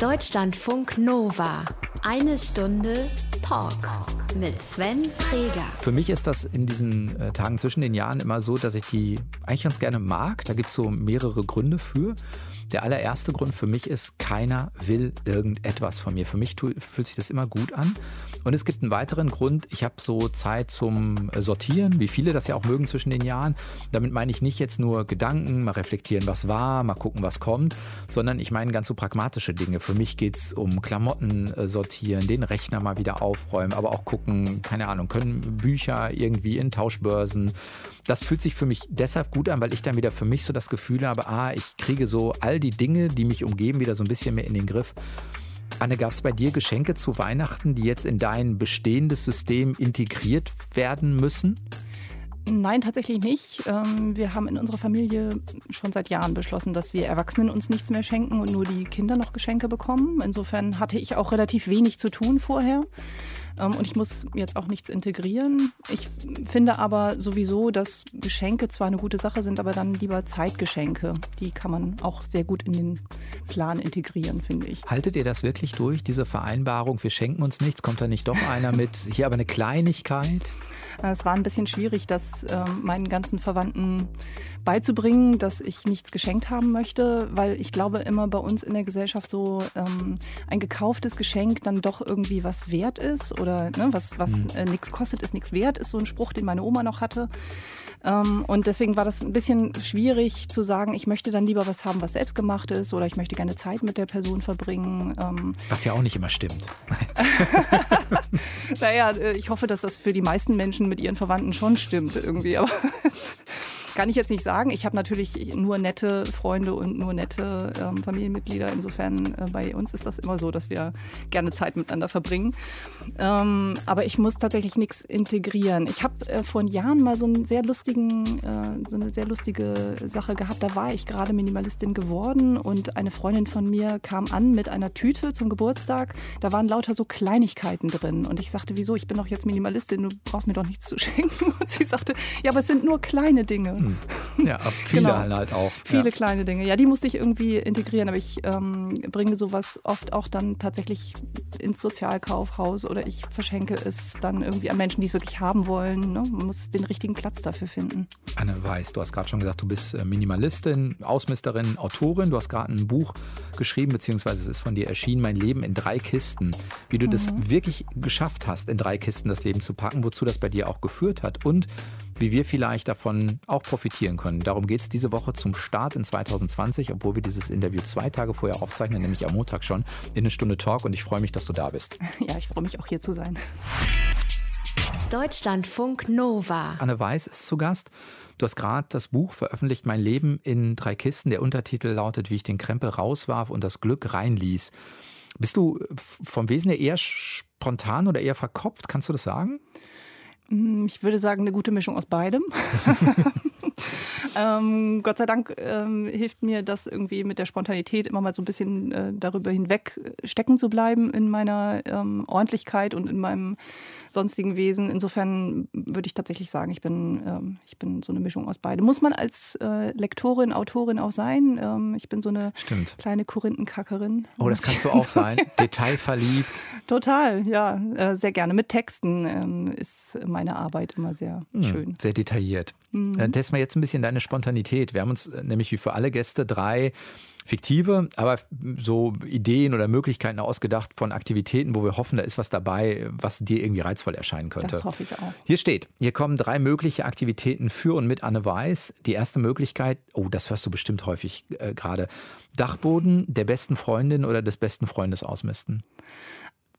Deutschlandfunk Nova. Eine Stunde Talk mit Sven Träger. Für mich ist das in diesen äh, Tagen zwischen den Jahren immer so, dass ich die eigentlich ganz gerne mag. Da gibt es so mehrere Gründe für. Der allererste Grund für mich ist, keiner will irgendetwas von mir. Für mich fühlt sich das immer gut an. Und es gibt einen weiteren Grund, ich habe so Zeit zum äh, Sortieren, wie viele das ja auch mögen zwischen den Jahren. Damit meine ich nicht jetzt nur Gedanken, mal reflektieren, was war, mal gucken, was kommt, sondern ich meine ganz so pragmatische Dinge. Für mich geht es um Klamotten äh, sortieren, den Rechner mal wieder aufräumen, aber auch gucken, keine Ahnung, können Bücher irgendwie in Tauschbörsen. Das fühlt sich für mich deshalb gut an, weil ich dann wieder für mich so das Gefühl habe, ah, ich kriege so all die Dinge, die mich umgeben, wieder so ein bisschen mehr in den Griff. Anne, gab es bei dir Geschenke zu Weihnachten, die jetzt in dein bestehendes System integriert werden müssen? Nein, tatsächlich nicht. Ähm, wir haben in unserer Familie schon seit Jahren beschlossen, dass wir Erwachsenen uns nichts mehr schenken und nur die Kinder noch Geschenke bekommen. Insofern hatte ich auch relativ wenig zu tun vorher. Ähm, und ich muss jetzt auch nichts integrieren. Ich finde aber sowieso, dass Geschenke zwar eine gute Sache sind, aber dann lieber Zeitgeschenke. Die kann man auch sehr gut in den Plan integrieren, finde ich. Haltet ihr das wirklich durch, diese Vereinbarung? Wir schenken uns nichts. Kommt da nicht doch einer mit hier aber eine Kleinigkeit? Es war ein bisschen schwierig, das äh, meinen ganzen Verwandten beizubringen, dass ich nichts geschenkt haben möchte, weil ich glaube immer bei uns in der Gesellschaft so ähm, ein gekauftes Geschenk dann doch irgendwie was wert ist oder ne, was, was mhm. äh, nichts kostet, ist nichts wert, ist so ein Spruch, den meine Oma noch hatte. Ähm, und deswegen war das ein bisschen schwierig zu sagen, ich möchte dann lieber was haben, was selbst gemacht ist oder ich möchte gerne Zeit mit der Person verbringen. Ähm. Was ja auch nicht immer stimmt. naja, äh, ich hoffe, dass das für die meisten Menschen mit ihren Verwandten schon stimmt irgendwie. Aber kann ich jetzt nicht sagen. Ich habe natürlich nur nette Freunde und nur nette ähm, Familienmitglieder. Insofern äh, bei uns ist das immer so, dass wir gerne Zeit miteinander verbringen. Ähm, aber ich muss tatsächlich nichts integrieren. Ich habe äh, vor Jahren mal so einen sehr lustigen, äh, so eine sehr lustige Sache gehabt. Da war ich gerade Minimalistin geworden und eine Freundin von mir kam an mit einer Tüte zum Geburtstag. Da waren lauter so Kleinigkeiten drin. Und ich sagte, wieso? Ich bin doch jetzt Minimalistin, du brauchst mir doch nichts zu schenken. Und sie sagte, ja, aber es sind nur kleine Dinge. Hm. Ja, viele genau. halt auch. Viele ja. kleine Dinge. Ja, die musste ich irgendwie integrieren, aber ich ähm, bringe sowas oft auch dann tatsächlich ins Sozialkaufhaus oder ich verschenke es dann irgendwie an Menschen, die es wirklich haben wollen. Ne? Man muss den richtigen Platz dafür finden. Anne Weiß, du hast gerade schon gesagt, du bist äh, Minimalistin, Ausmisterin, Autorin. Du hast gerade ein Buch geschrieben, beziehungsweise es ist von dir erschienen, Mein Leben in drei Kisten. Wie du mhm. das wirklich geschafft hast, in drei Kisten das Leben zu packen, wozu das bei dir auch geführt hat und wie wir vielleicht davon auch profitieren können. Darum geht es diese Woche zum Start in 2020, obwohl wir dieses Interview zwei Tage vorher aufzeichnen, nämlich am Montag schon, in eine Stunde Talk. Und ich freue mich, dass du da bist. Ja, ich freue mich auch hier zu sein. Deutschlandfunk Nova. Anne Weiß ist zu Gast. Du hast gerade das Buch veröffentlicht, Mein Leben in drei Kisten. Der Untertitel lautet, wie ich den Krempel rauswarf und das Glück reinließ. Bist du vom Wesen her eher spontan oder eher verkopft? Kannst du das sagen? Hm, ich würde sagen, eine gute Mischung aus beidem. ähm, Gott sei Dank ähm, hilft mir das irgendwie mit der Spontanität immer mal so ein bisschen äh, darüber hinweg stecken zu bleiben in meiner ähm, Ordentlichkeit und in meinem sonstigen Wesen. Insofern würde ich tatsächlich sagen, ich bin, ähm, ich bin so eine Mischung aus beidem. Muss man als äh, Lektorin, Autorin auch sein. Ähm, ich bin so eine Stimmt. kleine Korinthenkackerin. Oh, das kannst du auch sein. Detailverliebt. Total, ja. Äh, sehr gerne. Mit Texten ähm, ist meine Arbeit immer sehr hm, schön. Sehr detailliert. Mhm. Dann testen wir jetzt ein bisschen deine Spontanität. Wir haben uns äh, nämlich wie für alle Gäste drei fiktive, aber so Ideen oder Möglichkeiten ausgedacht von Aktivitäten, wo wir hoffen, da ist was dabei, was dir irgendwie reizvoll erscheinen könnte. Das hoffe ich auch. Hier steht, hier kommen drei mögliche Aktivitäten für und mit Anne Weiß. Die erste Möglichkeit, oh, das hörst du bestimmt häufig äh, gerade, Dachboden der besten Freundin oder des besten Freundes ausmisten.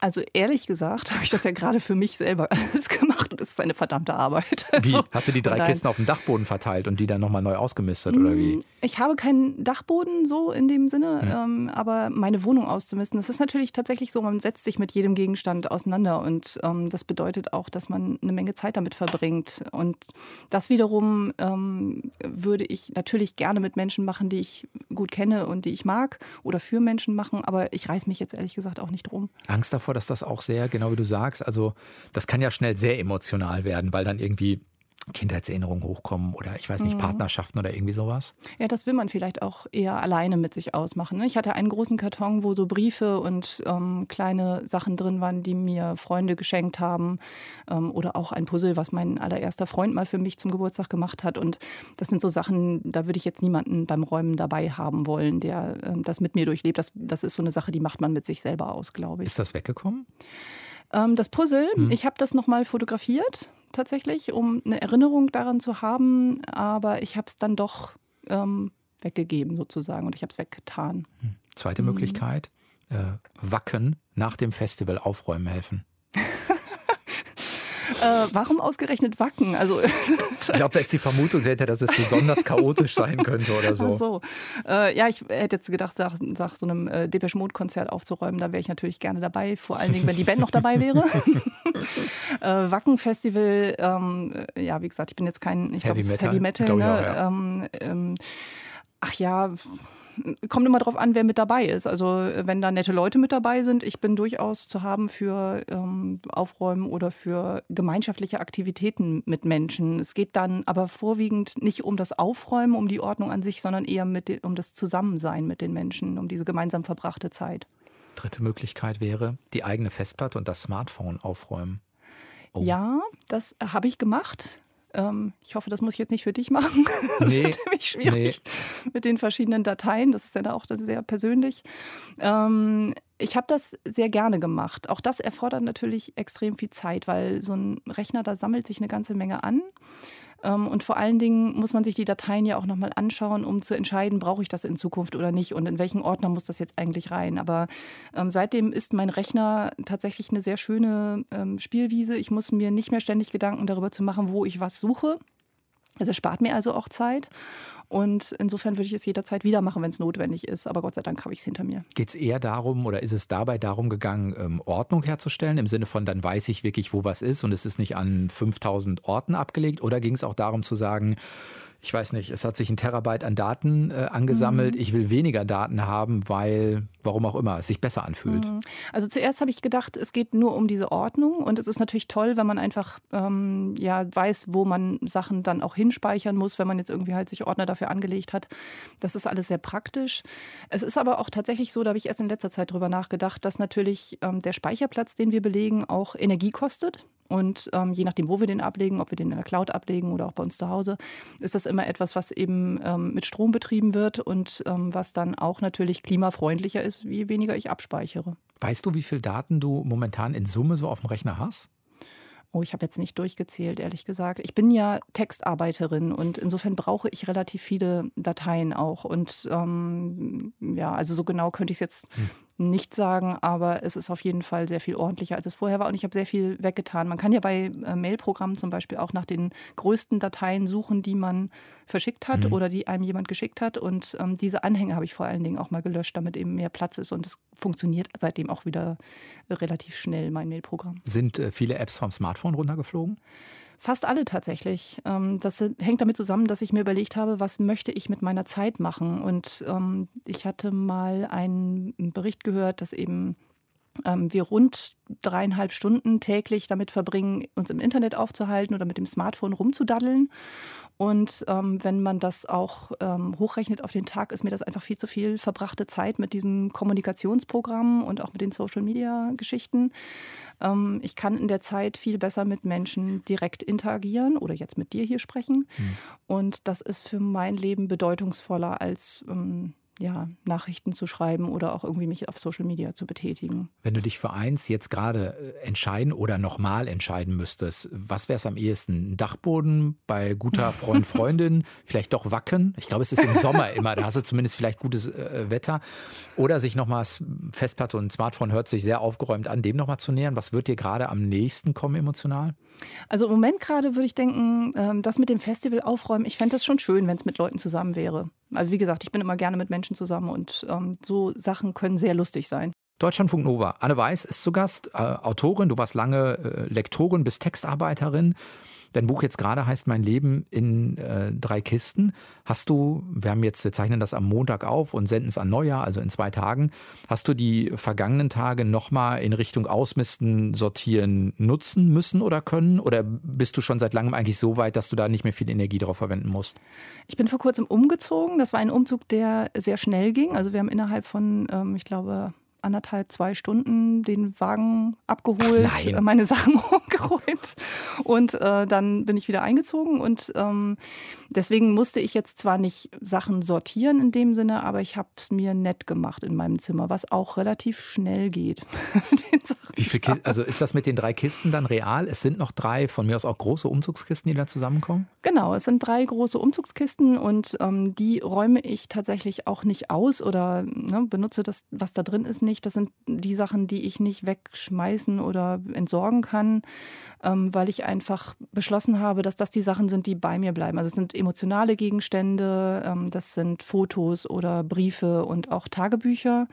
Also ehrlich gesagt habe ich das ja gerade für mich selber alles gemacht und es ist eine verdammte Arbeit. Wie? Also, Hast du die drei Kisten auf dem Dachboden verteilt und die dann nochmal neu ausgemistet oder wie? Mm, ich habe keinen Dachboden so in dem Sinne, hm. ähm, aber meine Wohnung auszumisten, das ist natürlich tatsächlich so, man setzt sich mit jedem Gegenstand auseinander und ähm, das bedeutet auch, dass man eine Menge Zeit damit verbringt. Und das wiederum ähm, würde ich natürlich gerne mit Menschen machen, die ich gut kenne und die ich mag oder für Menschen machen, aber ich reiß mich jetzt ehrlich gesagt auch nicht drum. Angst davor, dass das auch sehr, genau wie du sagst, also das kann ja schnell sehr emotional werden, weil dann irgendwie Kindheitserinnerungen hochkommen oder ich weiß nicht, mhm. Partnerschaften oder irgendwie sowas? Ja, das will man vielleicht auch eher alleine mit sich ausmachen. Ne? Ich hatte einen großen Karton, wo so Briefe und ähm, kleine Sachen drin waren, die mir Freunde geschenkt haben. Ähm, oder auch ein Puzzle, was mein allererster Freund mal für mich zum Geburtstag gemacht hat. Und das sind so Sachen, da würde ich jetzt niemanden beim Räumen dabei haben wollen, der ähm, das mit mir durchlebt. Das, das ist so eine Sache, die macht man mit sich selber aus, glaube ich. Ist das weggekommen? Ähm, das Puzzle, hm. ich habe das nochmal fotografiert tatsächlich, um eine Erinnerung daran zu haben, aber ich habe es dann doch ähm, weggegeben sozusagen und ich habe es weggetan. Hm. Zweite mhm. Möglichkeit, äh, Wacken nach dem Festival aufräumen helfen. Äh, warum ausgerechnet Wacken? Also, ich glaube, da ist die Vermutung dahinter, dass es besonders chaotisch sein könnte oder so. So. Äh, ja, ich hätte jetzt gedacht, nach, nach so einem äh, Depeche Mode Konzert aufzuräumen, da wäre ich natürlich gerne dabei, vor allen Dingen, wenn die Band noch dabei wäre. äh, Wacken Festival, ähm, äh, ja, wie gesagt, ich bin jetzt kein, ich glaube, es ist Heavy Metal. Ne? Auch, ja. ähm, ähm, ach ja, kommt immer darauf an, wer mit dabei ist. Also wenn da nette Leute mit dabei sind, ich bin durchaus zu haben für ähm, Aufräumen oder für gemeinschaftliche Aktivitäten mit Menschen. Es geht dann aber vorwiegend nicht um das Aufräumen, um die Ordnung an sich, sondern eher mit, um das Zusammensein mit den Menschen, um diese gemeinsam verbrachte Zeit. Dritte Möglichkeit wäre, die eigene Festplatte und das Smartphone aufräumen. Oh. Ja, das habe ich gemacht. Ähm, ich hoffe, das muss ich jetzt nicht für dich machen. Das nee, ist nämlich schwierig nee. mit den verschiedenen Dateien. Das ist ja auch sehr persönlich. Ähm, ich habe das sehr gerne gemacht. Auch das erfordert natürlich extrem viel Zeit, weil so ein Rechner, da sammelt sich eine ganze Menge an. Ähm, und vor allen Dingen muss man sich die Dateien ja auch nochmal anschauen, um zu entscheiden, brauche ich das in Zukunft oder nicht und in welchen Ordner muss das jetzt eigentlich rein. Aber ähm, seitdem ist mein Rechner tatsächlich eine sehr schöne ähm, Spielwiese. Ich muss mir nicht mehr ständig Gedanken darüber zu machen, wo ich was suche. Also es spart mir also auch Zeit. Und insofern würde ich es jederzeit wieder machen, wenn es notwendig ist. Aber Gott sei Dank habe ich es hinter mir. Geht es eher darum oder ist es dabei darum gegangen, ähm, Ordnung herzustellen? Im Sinne von, dann weiß ich wirklich, wo was ist und es ist nicht an 5000 Orten abgelegt? Oder ging es auch darum zu sagen, ich weiß nicht, es hat sich ein Terabyte an Daten äh, angesammelt. Mhm. Ich will weniger Daten haben, weil, warum auch immer, es sich besser anfühlt. Mhm. Also zuerst habe ich gedacht, es geht nur um diese Ordnung und es ist natürlich toll, wenn man einfach ähm, ja, weiß, wo man Sachen dann auch hinspeichern muss, wenn man jetzt irgendwie halt sich Ordner dafür angelegt hat. Das ist alles sehr praktisch. Es ist aber auch tatsächlich so, da habe ich erst in letzter Zeit drüber nachgedacht, dass natürlich ähm, der Speicherplatz, den wir belegen, auch Energie kostet. Und ähm, je nachdem, wo wir den ablegen, ob wir den in der Cloud ablegen oder auch bei uns zu Hause, ist das immer etwas, was eben ähm, mit Strom betrieben wird und ähm, was dann auch natürlich klimafreundlicher ist, je weniger ich abspeichere. Weißt du, wie viele Daten du momentan in Summe so auf dem Rechner hast? Oh, ich habe jetzt nicht durchgezählt, ehrlich gesagt. Ich bin ja Textarbeiterin und insofern brauche ich relativ viele Dateien auch. Und ähm, ja, also so genau könnte ich es jetzt hm nicht sagen, aber es ist auf jeden Fall sehr viel ordentlicher, als es vorher war. Und ich habe sehr viel weggetan. Man kann ja bei äh, Mailprogrammen zum Beispiel auch nach den größten Dateien suchen, die man verschickt hat mhm. oder die einem jemand geschickt hat. Und ähm, diese Anhänge habe ich vor allen Dingen auch mal gelöscht, damit eben mehr Platz ist. Und es funktioniert seitdem auch wieder relativ schnell, mein Mailprogramm. Sind äh, viele Apps vom Smartphone runtergeflogen? Fast alle tatsächlich. Ähm, das hängt damit zusammen, dass ich mir überlegt habe, was möchte ich mit meiner Zeit machen. Und ähm, ich hatte mal einen Bericht gehört, dass eben ähm, wir rund dreieinhalb Stunden täglich damit verbringen, uns im Internet aufzuhalten oder mit dem Smartphone rumzudaddeln. Und ähm, wenn man das auch ähm, hochrechnet auf den Tag, ist mir das einfach viel zu viel verbrachte Zeit mit diesen Kommunikationsprogrammen und auch mit den Social-Media-Geschichten. Ähm, ich kann in der Zeit viel besser mit Menschen direkt interagieren oder jetzt mit dir hier sprechen. Mhm. Und das ist für mein Leben bedeutungsvoller als ähm, ja, Nachrichten zu schreiben oder auch irgendwie mich auf Social Media zu betätigen. Wenn du dich für eins jetzt gerade äh, entscheiden oder nochmal entscheiden müsstest, was wäre es am ehesten? Ein Dachboden bei guter Freund, Freundin, vielleicht doch Wacken? Ich glaube, es ist im Sommer immer, da hast du zumindest vielleicht gutes äh, Wetter. Oder sich nochmal Festplatte und Smartphone hört sich sehr aufgeräumt an, dem nochmal zu nähern. Was wird dir gerade am nächsten kommen emotional? Also im Moment gerade würde ich denken, ähm, das mit dem Festival aufräumen, ich fände das schon schön, wenn es mit Leuten zusammen wäre. Also wie gesagt, ich bin immer gerne mit Menschen zusammen und ähm, so Sachen können sehr lustig sein. Deutschlandfunk Nova. Anne Weiß ist zu Gast, äh, Autorin. Du warst lange äh, Lektorin bis Textarbeiterin. Dein Buch jetzt gerade heißt Mein Leben in äh, drei Kisten. Hast du, wir haben jetzt, wir zeichnen das am Montag auf und senden es an Neujahr, also in zwei Tagen. Hast du die vergangenen Tage nochmal in Richtung Ausmisten, Sortieren nutzen müssen oder können? Oder bist du schon seit langem eigentlich so weit, dass du da nicht mehr viel Energie darauf verwenden musst? Ich bin vor kurzem umgezogen. Das war ein Umzug, der sehr schnell ging. Also wir haben innerhalb von, ähm, ich glaube, anderthalb, zwei Stunden den Wagen abgeholt, Ach meine Sachen umgeräumt und äh, dann bin ich wieder eingezogen und ähm, deswegen musste ich jetzt zwar nicht Sachen sortieren in dem Sinne, aber ich habe es mir nett gemacht in meinem Zimmer, was auch relativ schnell geht. Wie viel Kisten, also ist das mit den drei Kisten dann real? Es sind noch drei, von mir aus auch große Umzugskisten, die da zusammenkommen? Genau, es sind drei große Umzugskisten und ähm, die räume ich tatsächlich auch nicht aus oder ne, benutze das, was da drin ist, nicht nicht. Das sind die Sachen, die ich nicht wegschmeißen oder entsorgen kann, ähm, weil ich einfach beschlossen habe, dass das die Sachen sind, die bei mir bleiben. Also es sind emotionale Gegenstände, ähm, das sind Fotos oder Briefe und auch Tagebücher.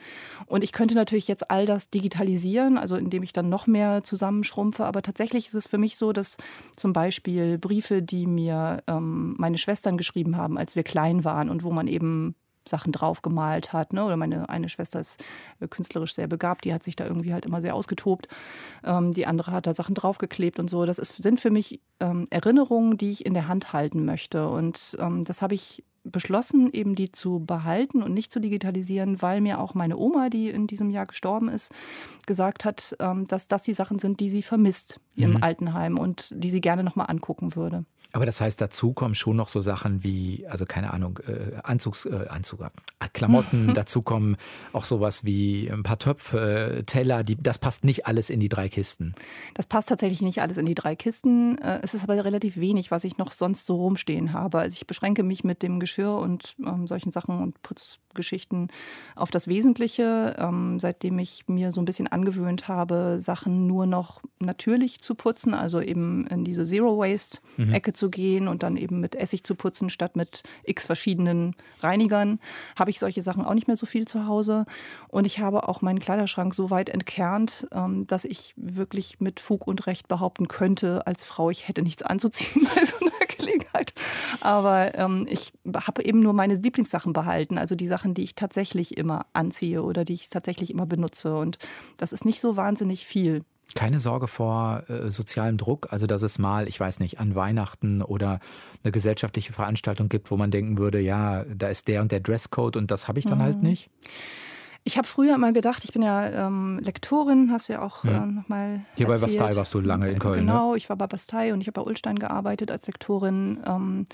Und ich könnte natürlich jetzt all das digitalisieren, also indem ich dann noch mehr zusammenschrumpfe. Aber tatsächlich ist es für mich so, dass zum Beispiel Briefe, die mir ähm, meine Schwestern geschrieben haben, als wir klein waren und wo man eben Sachen drauf gemalt hat. Ne? Oder meine eine Schwester ist äh, künstlerisch sehr begabt, die hat sich da irgendwie halt immer sehr ausgetobt. Ähm, die andere hat da Sachen draufgeklebt und so. Das ist, sind für mich ähm, Erinnerungen, die ich in der Hand halten möchte. Und ähm, das habe ich beschlossen, eben die zu behalten und nicht zu digitalisieren, weil mir auch meine Oma, die in diesem Jahr gestorben ist, gesagt hat, ähm, dass das die Sachen sind, die sie vermisst im mhm. Altenheim und die sie gerne nochmal angucken würde. Aber das heißt, dazu kommen schon noch so Sachen wie, also keine Ahnung, äh, Anzugs, äh, Anzug, äh, Klamotten, dazu kommen auch sowas wie ein paar Töpfe, Teller, die, das passt nicht alles in die drei Kisten. Das passt tatsächlich nicht alles in die drei Kisten. Äh, es ist aber relativ wenig, was ich noch sonst so rumstehen habe. Also ich beschränke mich mit dem Geschirr und ähm, solchen Sachen und Putzgeschichten auf das Wesentliche, ähm, seitdem ich mir so ein bisschen angewöhnt habe, Sachen nur noch natürlich zu putzen, also eben in diese Zero Waste Ecke mhm. zu gehen und dann eben mit Essig zu putzen statt mit x verschiedenen Reinigern, habe ich solche Sachen auch nicht mehr so viel zu Hause. Und ich habe auch meinen Kleiderschrank so weit entkernt, ähm, dass ich wirklich mit Fug und Recht behaupten könnte, als Frau, ich hätte nichts anzuziehen bei so einer Gelegenheit. Aber ähm, ich habe eben nur meine Lieblingssachen behalten, also die Sachen, die ich tatsächlich immer anziehe oder die ich tatsächlich immer benutze. Und das ist nicht so wahnsinnig viel. Keine Sorge vor äh, sozialem Druck, also dass es mal, ich weiß nicht, an Weihnachten oder eine gesellschaftliche Veranstaltung gibt, wo man denken würde, ja, da ist der und der Dresscode und das habe ich dann halt mhm. halt nicht. Ich habe früher immer gedacht, ich bin ja ähm, Lektorin, hast du ja auch ja. äh, nochmal. Hier erzählt. bei Bastei warst du lange in Köln. Ne? Genau, ne? ich war bei Bastei und ich habe bei Ulstein gearbeitet als Lektorin. Ähm,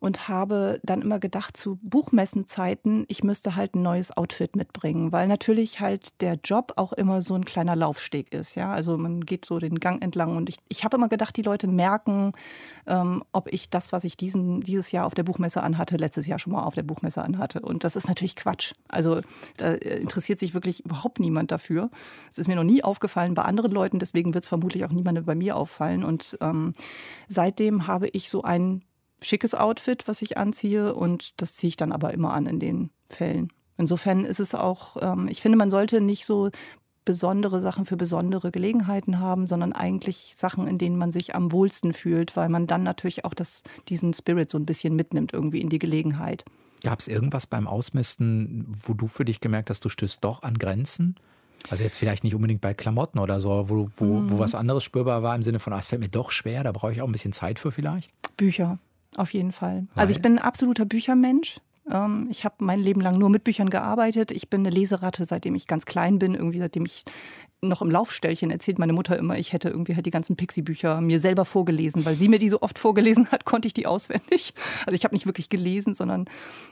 und habe dann immer gedacht, zu Buchmessenzeiten, ich müsste halt ein neues Outfit mitbringen, weil natürlich halt der Job auch immer so ein kleiner Laufsteg ist. Ja? Also man geht so den Gang entlang und ich, ich habe immer gedacht, die Leute merken, ähm, ob ich das, was ich diesen, dieses Jahr auf der Buchmesse anhatte, letztes Jahr schon mal auf der Buchmesse anhatte. Und das ist natürlich Quatsch. Also da interessiert sich wirklich überhaupt niemand dafür. Es ist mir noch nie aufgefallen bei anderen Leuten, deswegen wird es vermutlich auch niemandem bei mir auffallen. Und ähm, seitdem habe ich so ein schickes Outfit, was ich anziehe und das ziehe ich dann aber immer an in den Fällen. Insofern ist es auch, ähm, ich finde, man sollte nicht so besondere Sachen für besondere Gelegenheiten haben, sondern eigentlich Sachen, in denen man sich am wohlsten fühlt, weil man dann natürlich auch das, diesen Spirit so ein bisschen mitnimmt irgendwie in die Gelegenheit. Gab es irgendwas beim Ausmisten, wo du für dich gemerkt hast, du stößt doch an Grenzen? Also jetzt vielleicht nicht unbedingt bei Klamotten oder so, wo, wo, mhm. wo was anderes spürbar war im Sinne von, ah, es fällt mir doch schwer, da brauche ich auch ein bisschen Zeit für vielleicht? Bücher. Auf jeden Fall. Weil? Also ich bin ein absoluter Büchermensch. Ähm, ich habe mein Leben lang nur mit Büchern gearbeitet. Ich bin eine Leseratte, seitdem ich ganz klein bin, irgendwie seitdem ich noch im Laufstellchen erzählt meine Mutter immer, ich hätte irgendwie halt die ganzen Pixie-Bücher mir selber vorgelesen, weil sie mir die so oft vorgelesen hat, konnte ich die auswendig. Also ich habe nicht wirklich gelesen, sondern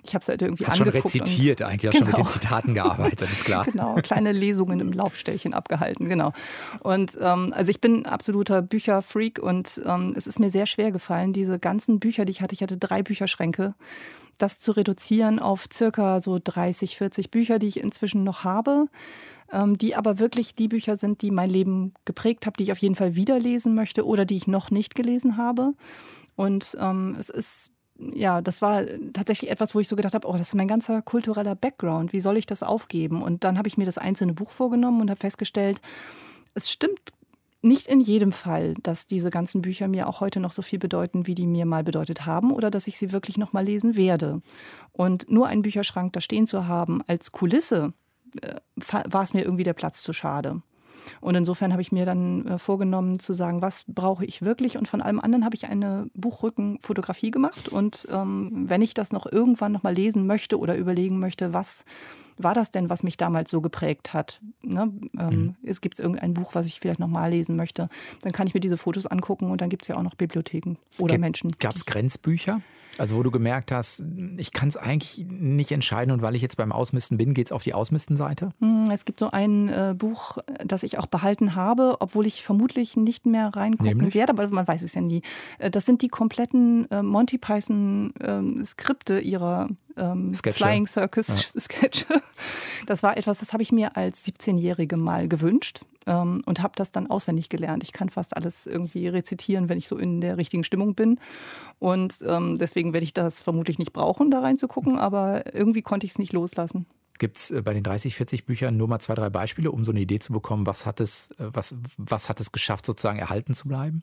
ich habe es halt irgendwie Hast angeguckt. schon rezitiert eigentlich, genau. schon mit den genau. Zitaten gearbeitet, ist klar. genau, kleine Lesungen im Laufstellchen abgehalten, genau. Und ähm, also ich bin absoluter Bücherfreak und ähm, es ist mir sehr schwer gefallen, diese ganzen Bücher, die ich hatte, ich hatte drei Bücherschränke, das zu reduzieren auf circa so 30, 40 Bücher, die ich inzwischen noch habe ähm, die aber wirklich die Bücher sind, die mein Leben geprägt haben, die ich auf jeden Fall wieder lesen möchte oder die ich noch nicht gelesen habe. Und ähm, es ist ja, das war tatsächlich etwas, wo ich so gedacht habe, oh, das ist mein ganzer kultureller Background. Wie soll ich das aufgeben? Und dann habe ich mir das einzelne Buch vorgenommen und habe festgestellt, es stimmt nicht in jedem Fall, dass diese ganzen Bücher mir auch heute noch so viel bedeuten, wie die mir mal bedeutet haben oder dass ich sie wirklich noch mal lesen werde. Und nur einen Bücherschrank da stehen zu haben als Kulisse, äh, war es mir irgendwie der Platz zu schade. Und insofern habe ich mir dann äh, vorgenommen zu sagen, was brauche ich wirklich? Und von allem anderen habe ich eine Buchrückenfotografie gemacht. Und ähm, wenn ich das noch irgendwann noch mal lesen möchte oder überlegen möchte, was war das denn, was mich damals so geprägt hat? Ne? Ähm, mhm. Es gibt irgendein Buch, was ich vielleicht noch mal lesen möchte. Dann kann ich mir diese Fotos angucken und dann gibt es ja auch noch Bibliotheken oder G Menschen. Gab es Grenzbücher? Also wo du gemerkt hast, ich kann es eigentlich nicht entscheiden und weil ich jetzt beim Ausmisten bin, geht es auf die Ausmistenseite? Hm, es gibt so ein äh, Buch, das ich auch behalten habe, obwohl ich vermutlich nicht mehr reingucken Nämlich? werde, aber man weiß es ja nie. Äh, das sind die kompletten äh, Monty Python äh, Skripte ihrer ähm, Flying Circus ja. Sketche. Das war etwas, das habe ich mir als 17-Jährige mal gewünscht ähm, und habe das dann auswendig gelernt. Ich kann fast alles irgendwie rezitieren, wenn ich so in der richtigen Stimmung bin. Und ähm, deswegen werde ich das vermutlich nicht brauchen, da reinzugucken, aber irgendwie konnte ich es nicht loslassen. Gibt es äh, bei den 30, 40 Büchern nur mal zwei, drei Beispiele, um so eine Idee zu bekommen, was hat es, äh, was, was hat es geschafft, sozusagen erhalten zu bleiben?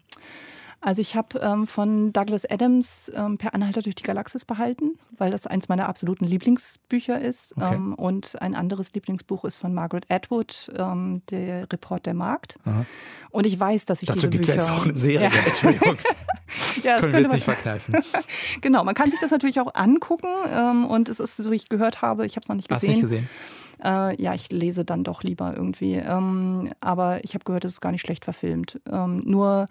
Also ich habe ähm, von Douglas Adams ähm, Per Anhalter durch die Galaxis behalten, weil das eins meiner absoluten Lieblingsbücher ist. Okay. Ähm, und ein anderes Lieblingsbuch ist von Margaret Atwood, ähm, der Report der Markt. Aha. Und ich weiß, dass ich Dazu diese Bücher... Dazu gibt es jetzt auch eine Serie, ja. Entschuldigung. ja, das Können wir jetzt nicht verkneifen. genau, man kann sich das natürlich auch angucken. Ähm, und es ist, so wie ich gehört habe, ich habe es noch nicht gesehen. Hast nicht gesehen? Äh, ja, ich lese dann doch lieber irgendwie. Ähm, aber ich habe gehört, es ist gar nicht schlecht verfilmt. Ähm, nur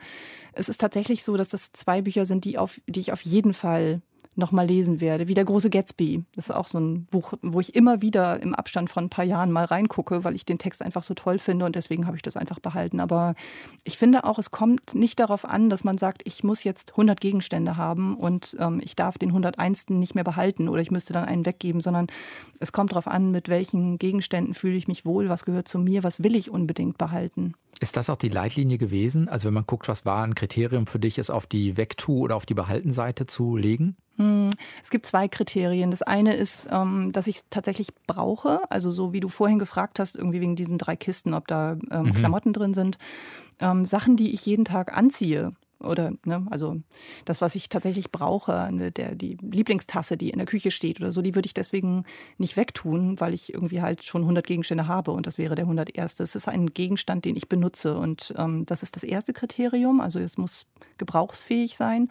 es ist tatsächlich so, dass das zwei Bücher sind, die, auf, die ich auf jeden Fall nochmal lesen werde. Wie der große Gatsby. Das ist auch so ein Buch, wo ich immer wieder im Abstand von ein paar Jahren mal reingucke, weil ich den Text einfach so toll finde und deswegen habe ich das einfach behalten. Aber ich finde auch, es kommt nicht darauf an, dass man sagt, ich muss jetzt 100 Gegenstände haben und ähm, ich darf den 101. nicht mehr behalten oder ich müsste dann einen weggeben, sondern es kommt darauf an, mit welchen Gegenständen fühle ich mich wohl, was gehört zu mir, was will ich unbedingt behalten. Ist das auch die Leitlinie gewesen? Also wenn man guckt, was war ein Kriterium für dich, es auf die Wegtu- oder auf die Behaltenseite zu legen? Hm, es gibt zwei Kriterien. Das eine ist, ähm, dass ich es tatsächlich brauche. Also so wie du vorhin gefragt hast, irgendwie wegen diesen drei Kisten, ob da ähm, mhm. Klamotten drin sind. Ähm, Sachen, die ich jeden Tag anziehe oder ne, also das, was ich tatsächlich brauche, ne, der, die Lieblingstasse, die in der Küche steht oder so, die würde ich deswegen nicht wegtun, weil ich irgendwie halt schon 100 Gegenstände habe und das wäre der 101. Es ist ein Gegenstand, den ich benutze und ähm, das ist das erste Kriterium, also es muss gebrauchsfähig sein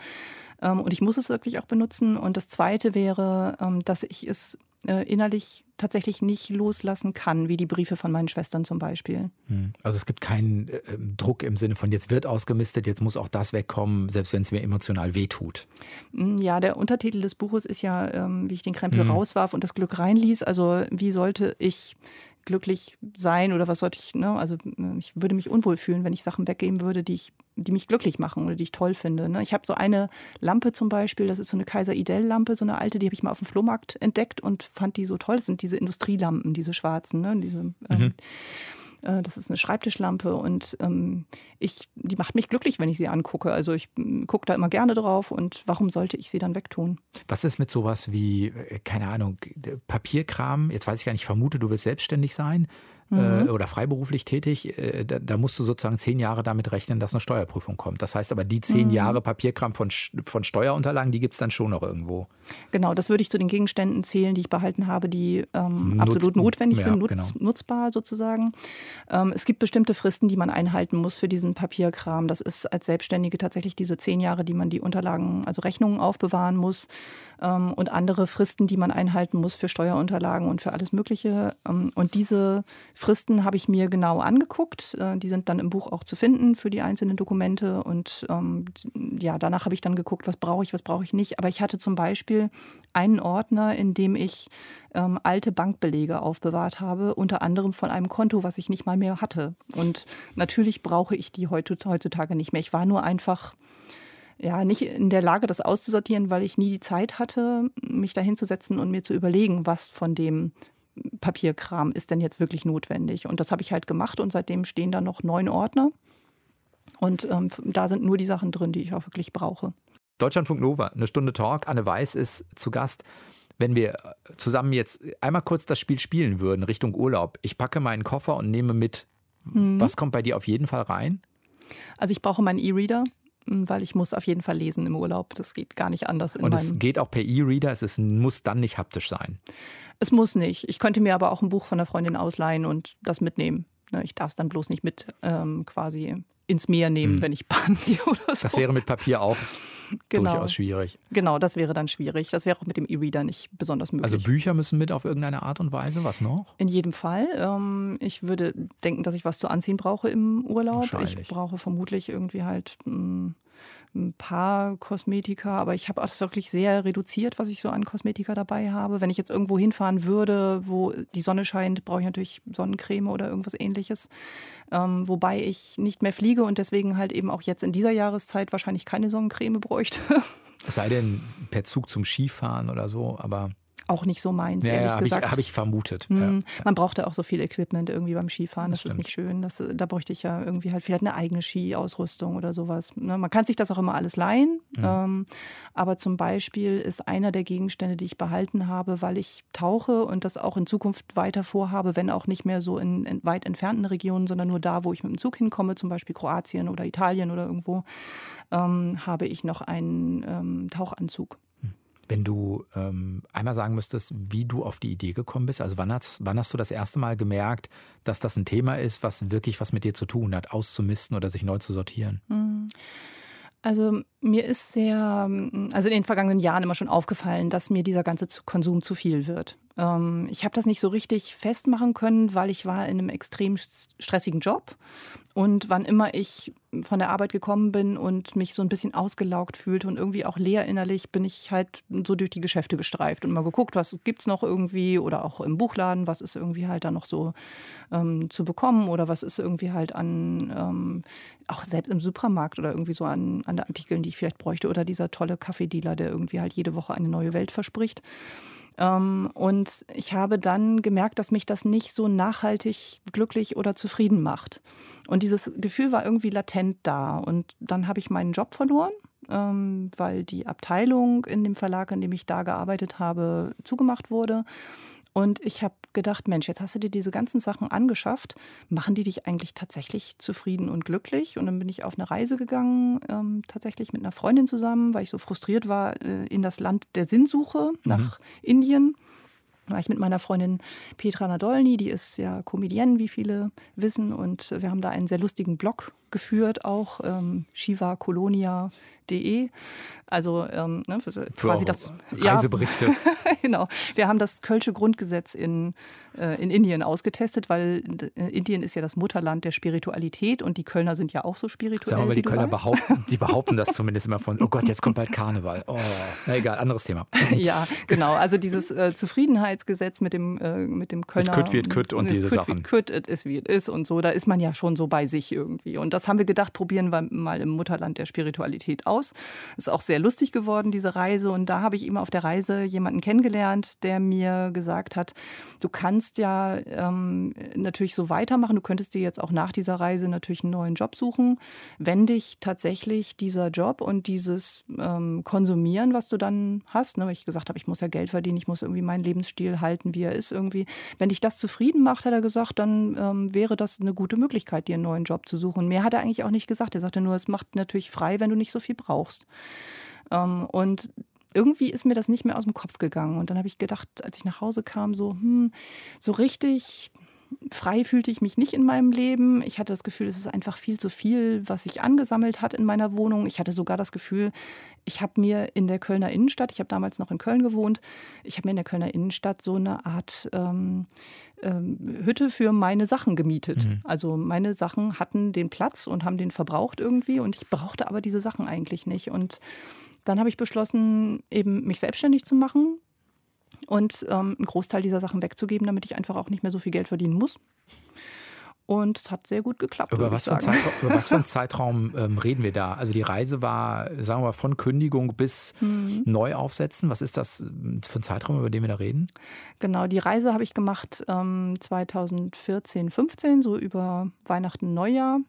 ähm, und ich muss es wirklich auch benutzen und das zweite wäre, ähm, dass ich es äh, innerlich tatsächlich nicht loslassen kann, wie die Briefe von meinen Schwestern zum Beispiel. Hm. Also es gibt keinen äh, ähm, Druck im Sinne von, jetzt wird ausgemistet, jetzt muss auch das wegkommen, selbst wenn es mir emotional wehtut. Hm, ja, der Untertitel des Buches ist ja, ähm, wie ich den Krempel hm. rauswarf und das Glück reinließ. Also wie sollte ich glücklich sein oder was sollte ich, ne? Also äh, ich würde mich unwohl fühlen, wenn ich Sachen weggeben würde, die ich, die mich glücklich machen oder die ich toll finde. Ne? Ich habe so eine Lampe zum Beispiel, das ist so eine Kaiser Idell-Lampe, so eine alte, die habe ich mal auf dem Flohmarkt entdeckt und fand die so toll. Das sind diese Industrielampen, diese schwarzen, ne? Diese, ähm, mhm. Äh, das ist eine Schreibtischlampe und ähm, ich, die macht mich glücklich, wenn ich sie angucke. Also ich mm, gucke da immer gerne drauf und warum sollte ich sie dann wegtun? Was ist mit sowas wie, äh, keine Ahnung, Papierkram? Jetzt weiß ich gar nicht, ich vermute, du wirst selbstständig sein mhm. äh, oder freiberuflich tätig, äh, da, da, musst du sozusagen zehn Jahre damit rechnen, dass eine Steuerprüfung kommt. Das heißt aber, die zehn mhm. Jahre Papierkram von, von Steuerunterlagen, die gibt es dann schon noch irgendwo. Genau, das würde ich zu den Gegenständen zählen, die ich behalten habe, die ähm, absolut notwendig ja, sind, nutz, genau. nutzbar sozusagen. Ähm, es gibt bestimmte Fristen, die man einhalten muss für diesen Papierkram. Das ist als Selbstständige tatsächlich diese zehn Jahre, die man die Unterlagen, also Rechnungen aufbewahren muss ähm, und andere Fristen, die man einhalten muss für Steuerunterlagen und für alles Mögliche. Ähm, und diese Fristen habe ich mir genau angeguckt. Äh, die sind dann im Buch auch zu finden für die einzelnen Dokumente. Und ähm, ja, danach habe ich dann geguckt, was brauche ich, was brauche ich nicht. Aber ich hatte zum Beispiel einen Ordner, in dem ich ähm, alte Bankbelege aufbewahrt habe, unter anderem von einem Konto, was ich nicht mal mehr hatte. Und natürlich brauche ich die heutzutage nicht mehr. Ich war nur einfach ja, nicht in der Lage, das auszusortieren, weil ich nie die Zeit hatte, mich da hinzusetzen und mir zu überlegen, was von dem Papierkram ist denn jetzt wirklich notwendig. Und das habe ich halt gemacht und seitdem stehen da noch neun Ordner. Und ähm, da sind nur die Sachen drin, die ich auch wirklich brauche. Deutschlandfunk Nova, eine Stunde Talk. Anne Weiß ist zu Gast. Wenn wir zusammen jetzt einmal kurz das Spiel spielen würden, Richtung Urlaub. Ich packe meinen Koffer und nehme mit. Mhm. Was kommt bei dir auf jeden Fall rein? Also ich brauche meinen E-Reader weil ich muss auf jeden Fall lesen im Urlaub. Das geht gar nicht anders. Und es geht auch per E-Reader, es ist, muss dann nicht haptisch sein. Es muss nicht. Ich könnte mir aber auch ein Buch von einer Freundin ausleihen und das mitnehmen. Ne, ich darf es dann bloß nicht mit ähm, quasi ins Meer nehmen, hm. wenn ich baden gehe oder so. Das wäre mit Papier auch genau. durchaus schwierig. Genau, das wäre dann schwierig. Das wäre auch mit dem E-Reader nicht besonders möglich. Also Bücher müssen mit auf irgendeine Art und Weise, was noch? In jedem Fall. Ähm, ich würde denken, dass ich was zu anziehen brauche im Urlaub. Ich brauche vermutlich irgendwie halt hm, ein paar Kosmetika, aber ich habe das wirklich sehr reduziert, was ich so an Kosmetika dabei habe. Wenn ich jetzt irgendwo hinfahren würde, wo die Sonne scheint, brauche ich natürlich Sonnencreme oder irgendwas ähnliches. Ähm, wobei ich nicht mehr fliege und deswegen halt eben auch jetzt in dieser Jahreszeit wahrscheinlich keine Sonnencreme bräuchte. Es sei denn per Zug zum Skifahren oder so, aber auch nicht so meins, ja, ehrlich ja, gesagt. Habe ich, hab ich, vermutet. Mhm. Ja. Man brauchte auch so viel Equipment irgendwie beim Skifahren. Das, das ist nicht schön. Das, da bräuchte ich ja irgendwie halt vielleicht eine eigene Skiausrüstung oder sowas. Ne? Man kann sich das auch immer alles leihen. Mhm. Ähm, aber zum Beispiel ist einer der Gegenstände, die ich behalten habe, weil ich tauche und das auch in Zukunft weiter vorhabe, wenn auch nicht mehr so in, in weit entfernten Regionen, sondern nur da, wo ich mit dem Zug hinkomme, zum Beispiel Kroatien oder Italien oder irgendwo, ähm, habe ich noch einen ähm, Tauchanzug. Wenn du ähm, einmal sagen müsstest, wie du auf die Idee gekommen bist, also wann hast, wann hast du das erste Mal gemerkt, dass das ein Thema ist, was wirklich was mit dir zu tun hat, auszumisten oder sich neu zu sortieren? Mhm. Also mir ist sehr, also in den vergangenen Jahren immer schon aufgefallen, dass mir dieser ganze Konsum zu viel wird. Ähm, ich habe das nicht so richtig festmachen können, weil ich war in einem extrem stressigen Job und wann immer ich von der Arbeit gekommen bin und mich so ein bisschen ausgelaugt fühlte und irgendwie auch leer innerlich, bin ich halt so durch die Geschäfte gestreift und mal geguckt, was gibt es noch irgendwie oder auch im Buchladen, was ist irgendwie halt da noch so ähm, zu bekommen oder was ist irgendwie halt an, ähm, auch selbst im Supermarkt oder irgendwie so an, an Artikeln, die ich vielleicht bräuchte oder dieser tolle Kaffeedealer, der irgendwie halt jede Woche eine neue Welt verspricht. Ähm, und ich habe dann gemerkt, dass mich das nicht so nachhaltig glücklich oder zufrieden macht. Und dieses Gefühl war irgendwie latent da. Und dann habe ich meinen Job verloren, ähm, weil die Abteilung in dem Verlag, in dem ich da gearbeitet habe, zugemacht wurde. Und ich habe gedacht, Mensch, jetzt hast du dir diese ganzen Sachen angeschafft. Machen die dich eigentlich tatsächlich zufrieden und glücklich? Und dann bin ich auf eine Reise gegangen, ähm, tatsächlich mit einer Freundin zusammen, weil ich so frustriert war, äh, in das Land der Sinnsuche mhm. nach Indien war ich mit meiner Freundin Petra Nadolny, die ist ja Comedienne, wie viele wissen, und wir haben da einen sehr lustigen Blog geführt, auch ähm, shivakolonia.de. Also ähm, ne, quasi das Reiseberichte. Ja, genau. Wir haben das Kölsche Grundgesetz in, äh, in Indien ausgetestet, weil äh, Indien ist ja das Mutterland der Spiritualität und die Kölner sind ja auch so spirituell. Sagen wir mal, die Kölner behaupten, die behaupten das zumindest immer von, oh Gott, jetzt kommt bald Karneval. Oh, na egal, anderes Thema. ja, genau. Also dieses äh, Zufriedenheitsgesetz mit dem, äh, mit dem Kölner. Kütt wird Kütt und, und diese Sachen. Kütt, es ist wie es ist und so, da ist man ja schon so bei sich irgendwie. Und das das haben wir gedacht, probieren wir mal im Mutterland der Spiritualität aus. Ist auch sehr lustig geworden, diese Reise. Und da habe ich eben auf der Reise jemanden kennengelernt, der mir gesagt hat, du kannst ja ähm, natürlich so weitermachen. Du könntest dir jetzt auch nach dieser Reise natürlich einen neuen Job suchen, wenn dich tatsächlich dieser Job und dieses ähm, Konsumieren, was du dann hast, ne, weil ich gesagt habe, ich muss ja Geld verdienen, ich muss irgendwie meinen Lebensstil halten, wie er ist irgendwie. Wenn dich das zufrieden macht, hat er gesagt, dann ähm, wäre das eine gute Möglichkeit, dir einen neuen Job zu suchen. Mehr hat hat er eigentlich auch nicht gesagt. Er sagte nur, es macht natürlich frei, wenn du nicht so viel brauchst. Ähm, und irgendwie ist mir das nicht mehr aus dem Kopf gegangen. Und dann habe ich gedacht, als ich nach Hause kam, so, hm, so richtig frei fühlte ich mich nicht in meinem Leben. Ich hatte das Gefühl, es ist einfach viel zu viel, was sich angesammelt hat in meiner Wohnung. Ich hatte sogar das Gefühl, ich habe mir in der Kölner Innenstadt, ich habe damals noch in Köln gewohnt, ich habe mir in der Kölner Innenstadt so eine Art ähm, ähm, Hütte für meine Sachen gemietet. Mhm. Also meine Sachen hatten den Platz und haben den verbraucht irgendwie und ich brauchte aber diese Sachen eigentlich nicht. Und dann habe ich beschlossen, eben mich selbstständig zu machen und ähm, einen Großteil dieser Sachen wegzugeben, damit ich einfach auch nicht mehr so viel Geld verdienen muss. Und es hat sehr gut geklappt. Über, was für, Zeitraum, über was für einen Zeitraum ähm, reden wir da? Also die Reise war, sagen wir mal, von Kündigung bis mhm. Neuaufsetzen. Was ist das ähm, für ein Zeitraum, über den wir da reden? Genau, die Reise habe ich gemacht ähm, 2014, 15, so über Weihnachten, Neujahr.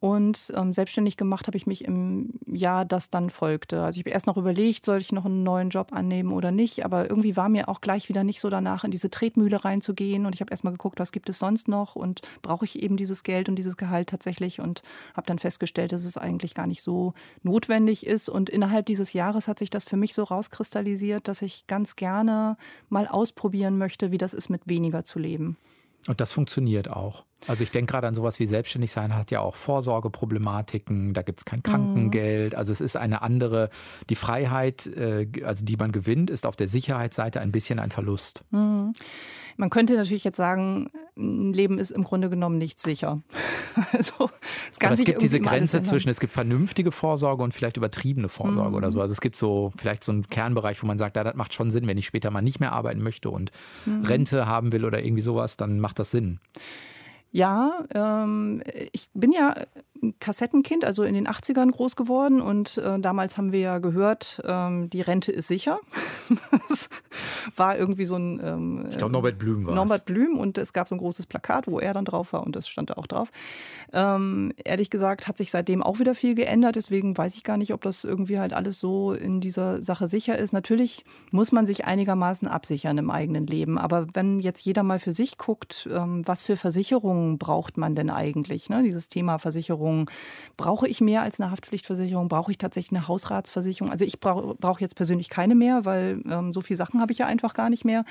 Und ähm, selbstständig gemacht habe ich mich im Jahr, das dann folgte. Also ich habe erst noch überlegt, soll ich noch einen neuen Job annehmen oder nicht. Aber irgendwie war mir auch gleich wieder nicht so danach, in diese Tretmühle reinzugehen. Und ich habe erst mal geguckt, was gibt es sonst noch und brauche ich eben dieses Geld und dieses Gehalt tatsächlich. Und habe dann festgestellt, dass es eigentlich gar nicht so notwendig ist. Und innerhalb dieses Jahres hat sich das für mich so rauskristallisiert, dass ich ganz gerne mal ausprobieren möchte, wie das ist, mit weniger zu leben. Und das funktioniert auch. Also ich denke gerade an sowas wie selbstständig sein hat ja auch Vorsorgeproblematiken, da gibt es kein Krankengeld. Also es ist eine andere, die Freiheit, äh, also die man gewinnt, ist auf der Sicherheitsseite ein bisschen ein Verlust. Mhm. Man könnte natürlich jetzt sagen, ein Leben ist im Grunde genommen nicht sicher. also, es, kann es gibt diese Grenze zwischen, es gibt vernünftige Vorsorge und vielleicht übertriebene Vorsorge mhm. oder so. Also es gibt so vielleicht so einen Kernbereich, wo man sagt, ja, das macht schon Sinn, wenn ich später mal nicht mehr arbeiten möchte und mhm. Rente haben will oder irgendwie sowas, dann macht das Sinn. Ja, ähm, ich bin ja Kassettenkind, also in den 80ern groß geworden und äh, damals haben wir ja gehört, ähm, die Rente ist sicher. das war irgendwie so ein. Ähm, ich glaube, Norbert Blüm war Norbert Blüm und es gab so ein großes Plakat, wo er dann drauf war und das stand da auch drauf. Ähm, ehrlich gesagt hat sich seitdem auch wieder viel geändert, deswegen weiß ich gar nicht, ob das irgendwie halt alles so in dieser Sache sicher ist. Natürlich muss man sich einigermaßen absichern im eigenen Leben, aber wenn jetzt jeder mal für sich guckt, ähm, was für Versicherungen braucht man denn eigentlich? Ne? Dieses Thema Versicherung Versicherung. Brauche ich mehr als eine Haftpflichtversicherung? Brauche ich tatsächlich eine Hausratsversicherung? Also ich brauche brauch jetzt persönlich keine mehr, weil ähm, so viele Sachen habe ich ja einfach gar nicht mehr.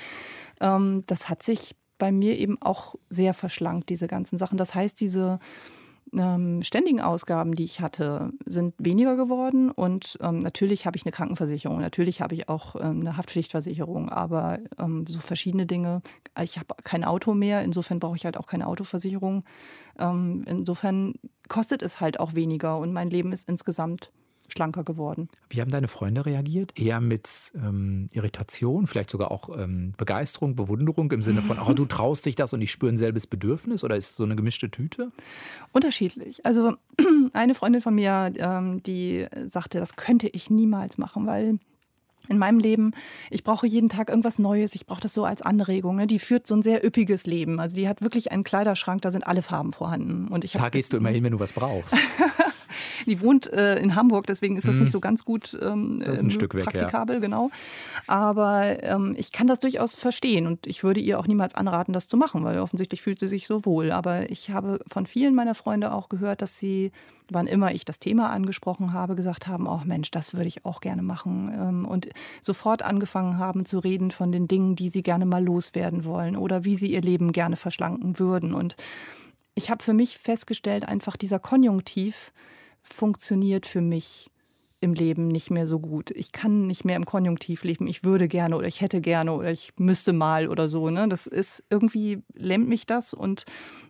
Ähm, das hat sich bei mir eben auch sehr verschlankt, diese ganzen Sachen. Das heißt, diese ähm, ständigen Ausgaben, die ich hatte, sind weniger geworden. Und ähm, natürlich habe ich eine Krankenversicherung, natürlich habe ich auch ähm, eine Haftpflichtversicherung, aber ähm, so verschiedene Dinge. Ich habe kein Auto mehr, insofern brauche ich halt auch keine Autoversicherung. Ähm, insofern kostet es halt auch weniger und mein Leben ist insgesamt schlanker geworden. Wie haben deine Freunde reagiert? Eher mit ähm, Irritation, vielleicht sogar auch ähm, Begeisterung, Bewunderung im Sinne von, oh, du traust dich das und ich spüre ein selbes Bedürfnis oder ist es so eine gemischte Tüte? Unterschiedlich. Also eine Freundin von mir, ähm, die sagte, das könnte ich niemals machen, weil in meinem Leben, ich brauche jeden Tag irgendwas Neues, ich brauche das so als Anregung. Ne? Die führt so ein sehr üppiges Leben. Also die hat wirklich einen Kleiderschrank, da sind alle Farben vorhanden. Und ich da gehst du immer hin, wenn du was brauchst. die wohnt äh, in Hamburg, deswegen ist das hm. nicht so ganz gut ähm, das ist ein äh, Stück weg, praktikabel, ja. genau. Aber ähm, ich kann das durchaus verstehen und ich würde ihr auch niemals anraten, das zu machen, weil offensichtlich fühlt sie sich so wohl. Aber ich habe von vielen meiner Freunde auch gehört, dass sie, wann immer ich das Thema angesprochen habe, gesagt haben, oh Mensch, das würde ich auch gerne machen. Ähm, und sofort angefangen haben zu reden von den Dingen, die sie gerne mal loswerden wollen oder wie sie ihr Leben gerne verschlanken würden. Und ich habe für mich festgestellt, einfach dieser Konjunktiv, funktioniert für mich im Leben nicht mehr so gut. Ich kann nicht mehr im Konjunktiv leben. Ich würde gerne oder ich hätte gerne oder ich müsste mal oder so. Ne? Das ist irgendwie lähmt mich das und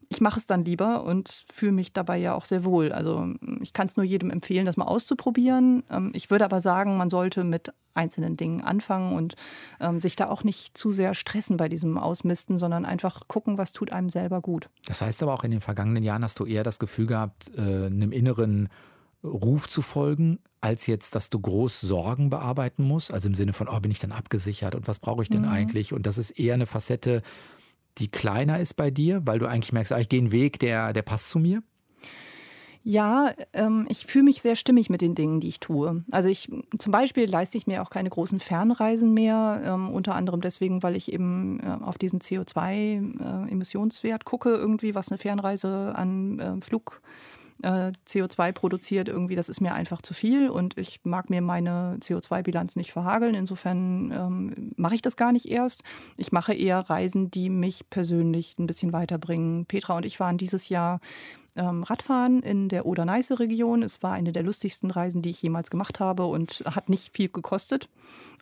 ich mache es dann lieber und fühle mich dabei ja auch sehr wohl. Also ich kann es nur jedem empfehlen, das mal auszuprobieren. Ähm, ich würde aber sagen, man sollte mit einzelnen Dingen anfangen und ähm, sich da auch nicht zu sehr stressen bei diesem Ausmisten, sondern einfach gucken, was tut einem selber gut. Das heißt aber auch in den vergangenen Jahren hast du eher das Gefühl gehabt, äh, einem inneren Ruf zu folgen, als jetzt, dass du groß Sorgen bearbeiten musst. Also im Sinne von, oh, bin ich dann abgesichert und was brauche ich denn mhm. eigentlich? Und das ist eher eine Facette, die kleiner ist bei dir, weil du eigentlich merkst, ah, ich gehe einen Weg, der, der passt zu mir. Ja, ähm, ich fühle mich sehr stimmig mit den Dingen, die ich tue. Also ich zum Beispiel leiste ich mir auch keine großen Fernreisen mehr, ähm, unter anderem deswegen, weil ich eben äh, auf diesen CO2-Emissionswert äh, gucke, irgendwie, was eine Fernreise an äh, Flug äh, CO2 produziert, irgendwie, das ist mir einfach zu viel und ich mag mir meine CO2-Bilanz nicht verhageln. Insofern ähm, mache ich das gar nicht erst. Ich mache eher Reisen, die mich persönlich ein bisschen weiterbringen. Petra und ich waren dieses Jahr ähm, Radfahren in der Oder-Neiße-Region. Es war eine der lustigsten Reisen, die ich jemals gemacht habe und hat nicht viel gekostet.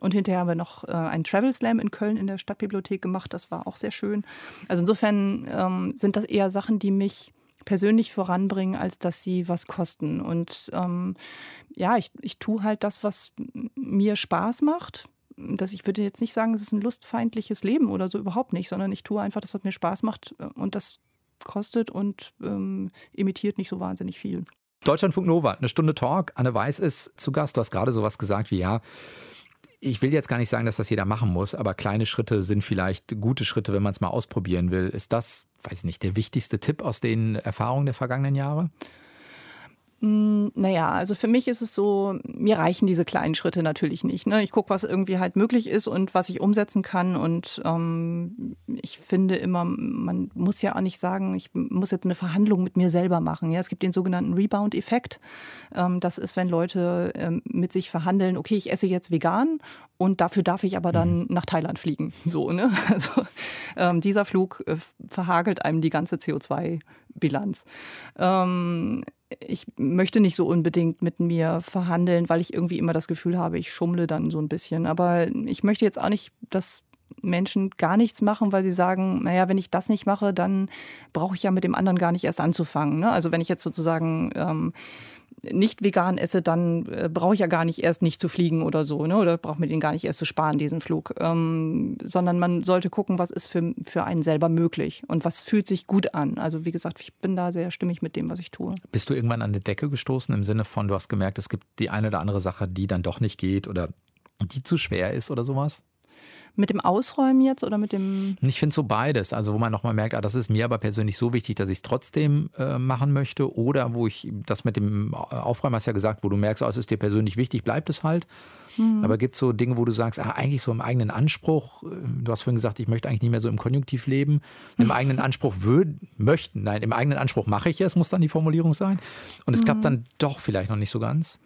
Und hinterher haben wir noch äh, einen Travel Slam in Köln in der Stadtbibliothek gemacht. Das war auch sehr schön. Also insofern ähm, sind das eher Sachen, die mich persönlich voranbringen, als dass sie was kosten. Und ähm, ja, ich, ich tue halt das, was mir Spaß macht. Das, ich würde jetzt nicht sagen, es ist ein lustfeindliches Leben oder so, überhaupt nicht, sondern ich tue einfach das, was mir Spaß macht äh, und das kostet und ähm, imitiert nicht so wahnsinnig viel. Deutschlandfunk Nova, eine Stunde Talk. Anne Weiß ist zu Gast. Du hast gerade sowas gesagt wie, ja, ich will jetzt gar nicht sagen, dass das jeder machen muss, aber kleine Schritte sind vielleicht gute Schritte, wenn man es mal ausprobieren will. Ist das, weiß ich nicht, der wichtigste Tipp aus den Erfahrungen der vergangenen Jahre? Hm, naja, also für mich ist es so, mir reichen diese kleinen Schritte natürlich nicht. Ne? Ich gucke, was irgendwie halt möglich ist und was ich umsetzen kann. Und ähm, ich finde immer, man muss ja auch nicht sagen, ich muss jetzt eine Verhandlung mit mir selber machen. Ja? Es gibt den sogenannten Rebound-Effekt. Ähm, das ist, wenn Leute ähm, mit sich verhandeln, okay, ich esse jetzt vegan und dafür darf ich aber dann mhm. nach Thailand fliegen. So, ne? Also ähm, dieser Flug äh, verhagelt einem die ganze CO2-Bilanz. Ähm, ich möchte nicht so unbedingt mit mir verhandeln, weil ich irgendwie immer das Gefühl habe, ich schummle dann so ein bisschen. Aber ich möchte jetzt auch nicht, dass Menschen gar nichts machen, weil sie sagen, naja, wenn ich das nicht mache, dann brauche ich ja mit dem anderen gar nicht erst anzufangen. Ne? Also wenn ich jetzt sozusagen ähm, nicht vegan esse, dann äh, brauche ich ja gar nicht erst nicht zu fliegen oder so, ne? oder brauche mir den gar nicht erst zu sparen, diesen Flug. Ähm, sondern man sollte gucken, was ist für, für einen selber möglich und was fühlt sich gut an. Also wie gesagt, ich bin da sehr stimmig mit dem, was ich tue. Bist du irgendwann an die Decke gestoßen im Sinne von, du hast gemerkt, es gibt die eine oder andere Sache, die dann doch nicht geht oder die zu schwer ist oder sowas? Mit dem Ausräumen jetzt oder mit dem. Ich finde so beides. Also, wo man nochmal merkt, ah, das ist mir aber persönlich so wichtig, dass ich es trotzdem äh, machen möchte. Oder wo ich das mit dem Aufräumen hast ja gesagt, wo du merkst, oh, es ist dir persönlich wichtig, bleibt es halt. Mhm. Aber gibt es so Dinge, wo du sagst, ah, eigentlich so im eigenen Anspruch, äh, du hast vorhin gesagt, ich möchte eigentlich nicht mehr so im Konjunktiv leben. Im eigenen Anspruch würden, möchten, nein, im eigenen Anspruch mache ich es, muss dann die Formulierung sein. Und es mhm. klappt dann doch vielleicht noch nicht so ganz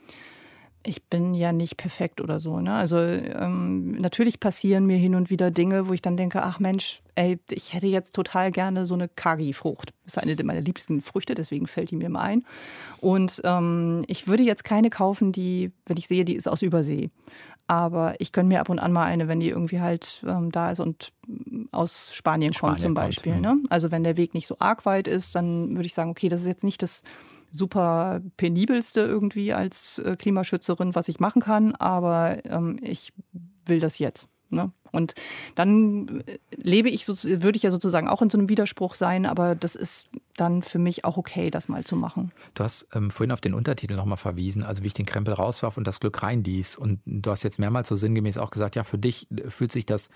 ich bin ja nicht perfekt oder so. Ne? Also ähm, natürlich passieren mir hin und wieder Dinge, wo ich dann denke, ach Mensch, ey, ich hätte jetzt total gerne so eine Kagi-Frucht. Das ist eine meiner liebsten Früchte, deswegen fällt die mir mal ein. Und ähm, ich würde jetzt keine kaufen, die, wenn ich sehe, die ist aus Übersee. Aber ich gönne mir ab und an mal eine, wenn die irgendwie halt ähm, da ist und aus Spanien, Spanien kommt zum Beispiel. Kommt, ne? Also wenn der Weg nicht so arg weit ist, dann würde ich sagen, okay, das ist jetzt nicht das super penibelste irgendwie als äh, Klimaschützerin, was ich machen kann, aber ähm, ich will das jetzt. Ne? Und dann äh, lebe ich, so, würde ich ja sozusagen auch in so einem Widerspruch sein, aber das ist dann für mich auch okay, das mal zu machen. Du hast ähm, vorhin auf den Untertitel nochmal verwiesen, also wie ich den Krempel rauswarf und das Glück rein ließ. Und du hast jetzt mehrmals so sinngemäß auch gesagt, ja, für dich fühlt sich das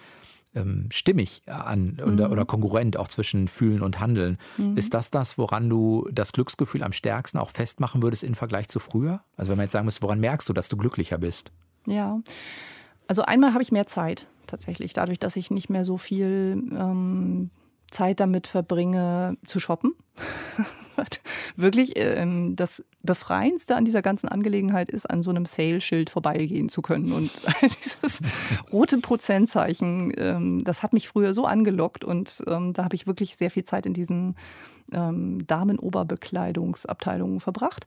ähm, stimmig an mhm. oder, oder kongruent auch zwischen Fühlen und Handeln. Mhm. Ist das das, woran du das Glücksgefühl am stärksten auch festmachen würdest im Vergleich zu früher? Also wenn man jetzt sagen müsste, woran merkst du, dass du glücklicher bist? Ja, also einmal habe ich mehr Zeit tatsächlich, dadurch, dass ich nicht mehr so viel ähm, Zeit damit verbringe zu shoppen. Wirklich ähm, das Befreiendste an dieser ganzen Angelegenheit ist, an so einem Sale-Schild vorbeigehen zu können. Und dieses rote Prozentzeichen, ähm, das hat mich früher so angelockt und ähm, da habe ich wirklich sehr viel Zeit in diesen ähm, Damenoberbekleidungsabteilungen verbracht.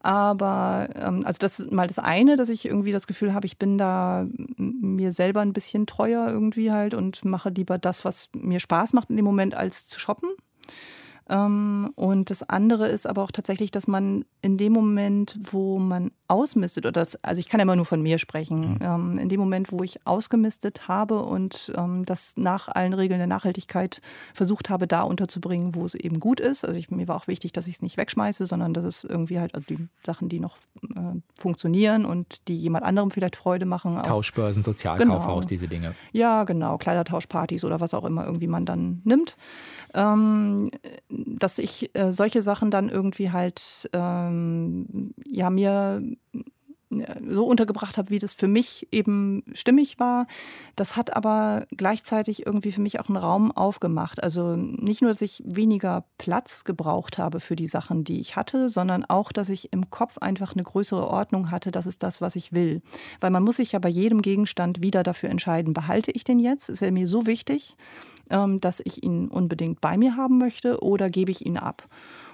Aber ähm, also das ist mal das eine, dass ich irgendwie das Gefühl habe, ich bin da mir selber ein bisschen treuer irgendwie halt und mache lieber das, was mir Spaß macht in dem Moment, als zu shoppen. Ähm, und das andere ist aber auch tatsächlich, dass man in dem Moment, wo man ausmistet, oder das, also ich kann ja immer nur von mir sprechen, mhm. ähm, in dem Moment, wo ich ausgemistet habe und ähm, das nach allen Regeln der Nachhaltigkeit versucht habe, da unterzubringen, wo es eben gut ist. Also ich, mir war auch wichtig, dass ich es nicht wegschmeiße, sondern dass es irgendwie halt, also die Sachen, die noch äh, funktionieren und die jemand anderem vielleicht Freude machen. Tauschbörsen, Sozialkaufhaus, genau. diese Dinge. Ja, genau, Kleidertauschpartys oder was auch immer irgendwie man dann nimmt ähm, dass ich äh, solche Sachen dann irgendwie halt ähm, ja mir so untergebracht habe, wie das für mich eben stimmig war. Das hat aber gleichzeitig irgendwie für mich auch einen Raum aufgemacht. Also nicht nur, dass ich weniger Platz gebraucht habe für die Sachen, die ich hatte, sondern auch, dass ich im Kopf einfach eine größere Ordnung hatte. Das ist das, was ich will. Weil man muss sich ja bei jedem Gegenstand wieder dafür entscheiden, behalte ich den jetzt? Ist er mir so wichtig? Ähm, dass ich ihn unbedingt bei mir haben möchte oder gebe ich ihn ab.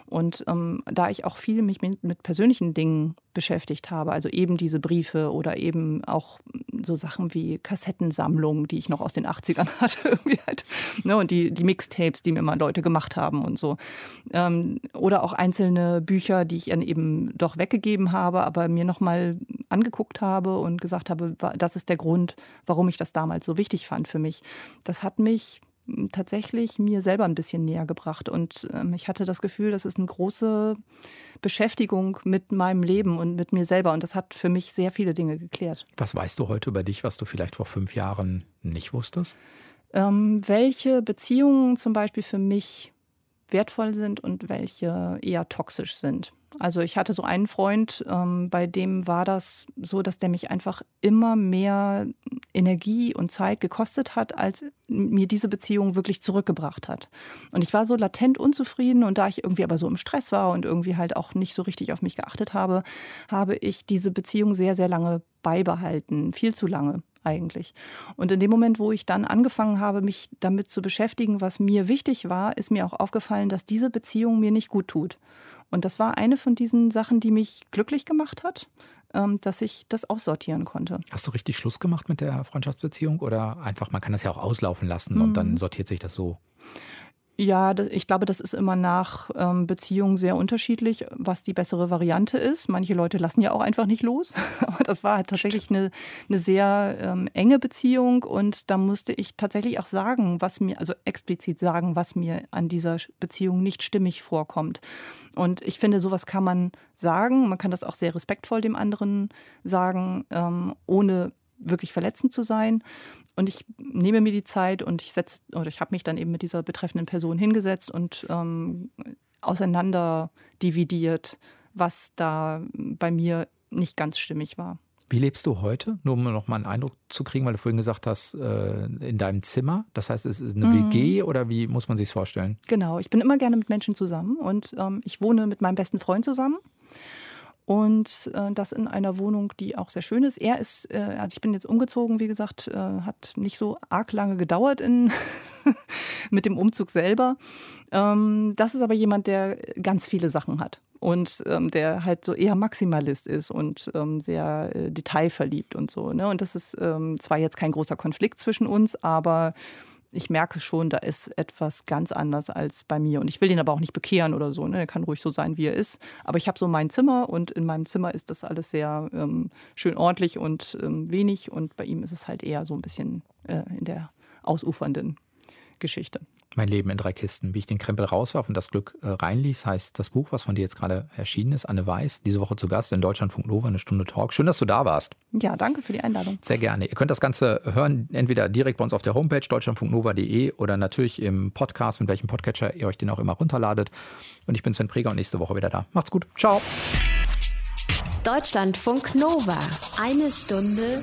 Und ähm, da ich auch viel mich mit, mit, persönlichen Dingen beschäftigt habe, also eben diese Briefe oder eben auch so Sachen wie Kassettensammlungen, die ich noch aus den 80ern hatte, irgendwie halt, ne, und die, die Mixtapes, die mir mal Leute gemacht haben und so. Ähm, oder auch einzelne Bücher, die ich dann eben doch weggegeben habe, aber mir nochmal angeguckt habe und gesagt habe, das ist der Grund, warum ich das damals so wichtig fand für mich. Das hat mich tatsächlich mir selber ein bisschen näher gebracht. Und ähm, ich hatte das Gefühl, das ist eine große Beschäftigung mit meinem Leben und mit mir selber. Und das hat für mich sehr viele Dinge geklärt. Was weißt du heute über dich, was du vielleicht vor fünf Jahren nicht wusstest? Ähm, welche Beziehungen zum Beispiel für mich wertvoll sind und welche eher toxisch sind. Also ich hatte so einen Freund, ähm, bei dem war das so, dass der mich einfach immer mehr Energie und Zeit gekostet hat, als mir diese Beziehung wirklich zurückgebracht hat. Und ich war so latent unzufrieden und da ich irgendwie aber so im Stress war und irgendwie halt auch nicht so richtig auf mich geachtet habe, habe ich diese Beziehung sehr, sehr lange beibehalten. Viel zu lange eigentlich. Und in dem Moment, wo ich dann angefangen habe, mich damit zu beschäftigen, was mir wichtig war, ist mir auch aufgefallen, dass diese Beziehung mir nicht gut tut. Und das war eine von diesen Sachen, die mich glücklich gemacht hat, ähm, dass ich das aussortieren konnte. Hast du richtig Schluss gemacht mit der Freundschaftsbeziehung oder einfach, man kann das ja auch auslaufen lassen und dann mhm. sortiert sich das so? Ja, ich glaube, das ist immer nach ähm, Beziehungen sehr unterschiedlich, was die bessere Variante ist. Manche Leute lassen ja auch einfach nicht los. Aber das war halt tatsächlich eine, eine sehr ähm, enge Beziehung und da musste ich tatsächlich auch sagen, was mir, also explizit sagen, was mir an dieser Beziehung nicht stimmig vorkommt. Und ich finde, sowas kann man sagen. Man kann das auch sehr respektvoll dem anderen sagen, ähm, ohne wirklich verletzend zu sein. Und ich nehme mir die Zeit und ich setze, oder ich habe mich dann eben mit dieser betreffenden Person hingesetzt und ähm, auseinander dividiert, was da bei mir nicht ganz stimmig war. Wie lebst du heute? Nur um noch mal einen Eindruck zu kriegen, weil du vorhin gesagt hast, äh, in deinem Zimmer. Das heißt, es ist eine mhm. WG oder wie muss man sich vorstellen? Genau, ich bin immer gerne mit Menschen zusammen und ähm, ich wohne mit meinem besten Freund zusammen. Und äh, das in einer Wohnung, die auch sehr schön ist. Er ist, äh, also ich bin jetzt umgezogen, wie gesagt, äh, hat nicht so arg lange gedauert in, mit dem Umzug selber. Ähm, das ist aber jemand, der ganz viele Sachen hat und ähm, der halt so eher Maximalist ist und ähm, sehr äh, detailverliebt und so. Ne? Und das ist ähm, zwar jetzt kein großer Konflikt zwischen uns, aber ich merke schon, da ist etwas ganz anders als bei mir. Und ich will den aber auch nicht bekehren oder so. Ne? Er kann ruhig so sein, wie er ist. Aber ich habe so mein Zimmer und in meinem Zimmer ist das alles sehr ähm, schön ordentlich und ähm, wenig. Und bei ihm ist es halt eher so ein bisschen äh, in der ausufernden Geschichte. Mein Leben in drei Kisten, wie ich den Krempel rauswarf und das Glück äh, reinließ, heißt das Buch, was von dir jetzt gerade erschienen ist. Anne Weiß, diese Woche zu Gast in Deutschlandfunk Nova, eine Stunde Talk. Schön, dass du da warst. Ja, danke für die Einladung. Sehr gerne. Ihr könnt das Ganze hören, entweder direkt bei uns auf der Homepage deutschlandfunknova.de oder natürlich im Podcast, mit welchem Podcatcher ihr euch den auch immer runterladet. Und ich bin Sven Preger und nächste Woche wieder da. Macht's gut. Ciao. Deutschlandfunk Nova. Eine Stunde